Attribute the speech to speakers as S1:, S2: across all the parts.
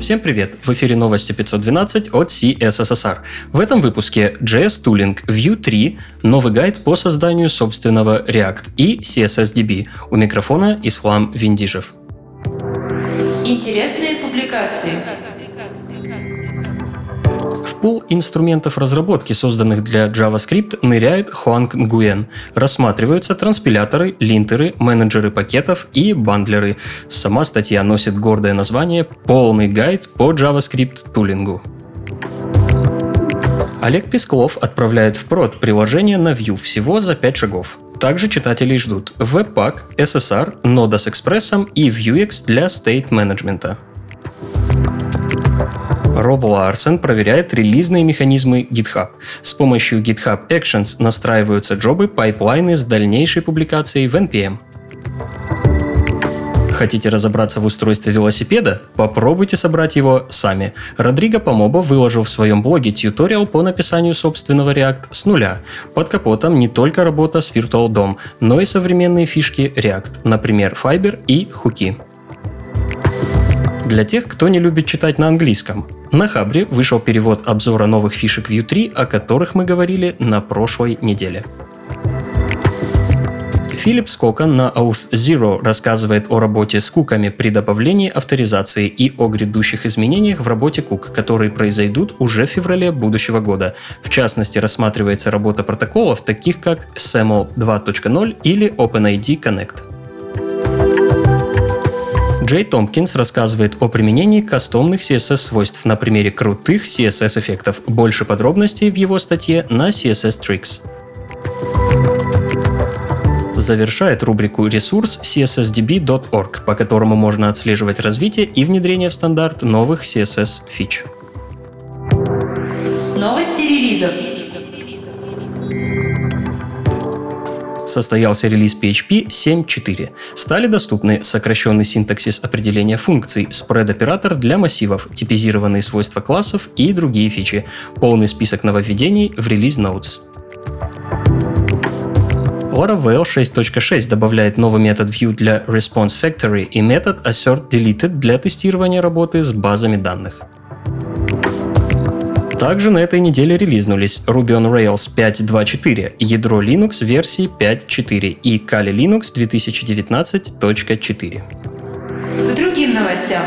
S1: Всем привет! В эфире новости 512 от CSSR. В этом выпуске JS Tooling, Vue 3, новый гайд по созданию собственного React и CSSDB. У микрофона Ислам Виндижев.
S2: Интересные публикации
S1: пул инструментов разработки, созданных для JavaScript, ныряет Хуанг Нгуен. Рассматриваются транспиляторы, линтеры, менеджеры пакетов и бандлеры. Сама статья носит гордое название «Полный гайд по JavaScript тулингу». Олег Песклов отправляет в прод приложение на Vue всего за 5 шагов. Также читателей ждут Webpack, SSR, Node с Express и Vuex для state менеджмента. Роб Ларсен проверяет релизные механизмы GitHub. С помощью GitHub Actions настраиваются джобы, пайплайны с дальнейшей публикацией в NPM. Хотите разобраться в устройстве велосипеда? Попробуйте собрать его сами. Родриго Помоба выложил в своем блоге тьюториал по написанию собственного React с нуля. Под капотом не только работа с Virtual DOM, но и современные фишки React, например, Fiber и хуки. Для тех, кто не любит читать на английском, на Хабре вышел перевод обзора новых фишек Vue 3, о которых мы говорили на прошлой неделе. Филипп Скокон на Auth Zero рассказывает о работе с куками при добавлении авторизации и о грядущих изменениях в работе кук, которые произойдут уже в феврале будущего года. В частности, рассматривается работа протоколов, таких как SAML 2.0 или OpenID Connect. Джей Томпкинс рассказывает о применении кастомных CSS-свойств на примере крутых CSS-эффектов. Больше подробностей в его статье на CSS Tricks. Завершает рубрику ресурс cssdb.org, по которому можно отслеживать развитие и внедрение в стандарт новых CSS-фич.
S2: Новости релизов.
S1: Состоялся релиз PHP 7.4. Стали доступны сокращенный синтаксис определения функций, спред-оператор для массивов, типизированные свойства классов и другие фичи. Полный список нововведений в релиз Notes. Laravel 6.6 добавляет новый метод view для Response Factory и метод assert_deleted для тестирования работы с базами данных. Также на этой неделе релизнулись Ruby on Rails 5.2.4, ядро Linux версии 5.4 и Kali Linux 2019.4.
S2: К другим новостям.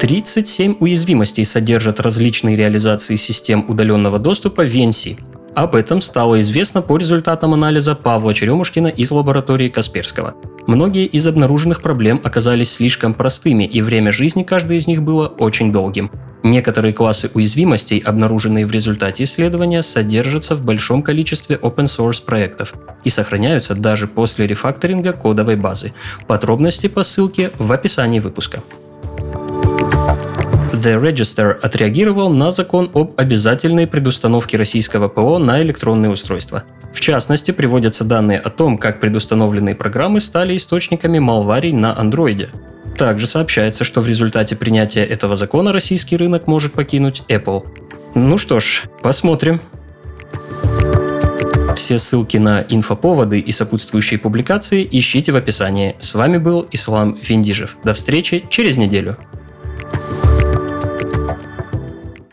S1: 37 уязвимостей содержат различные реализации систем удаленного доступа VNC. Об этом стало известно по результатам анализа Павла Черемушкина из лаборатории Касперского. Многие из обнаруженных проблем оказались слишком простыми, и время жизни каждой из них было очень долгим. Некоторые классы уязвимостей, обнаруженные в результате исследования, содержатся в большом количестве open source проектов и сохраняются даже после рефакторинга кодовой базы. Подробности по ссылке в описании выпуска. The Register отреагировал на закон об обязательной предустановке российского ПО на электронные устройства. В частности, приводятся данные о том, как предустановленные программы стали источниками малварий на андроиде. Также сообщается, что в результате принятия этого закона российский рынок может покинуть Apple. Ну что ж, посмотрим. Все ссылки на инфоповоды и сопутствующие публикации ищите в описании. С вами был Ислам Виндижев. До встречи через неделю.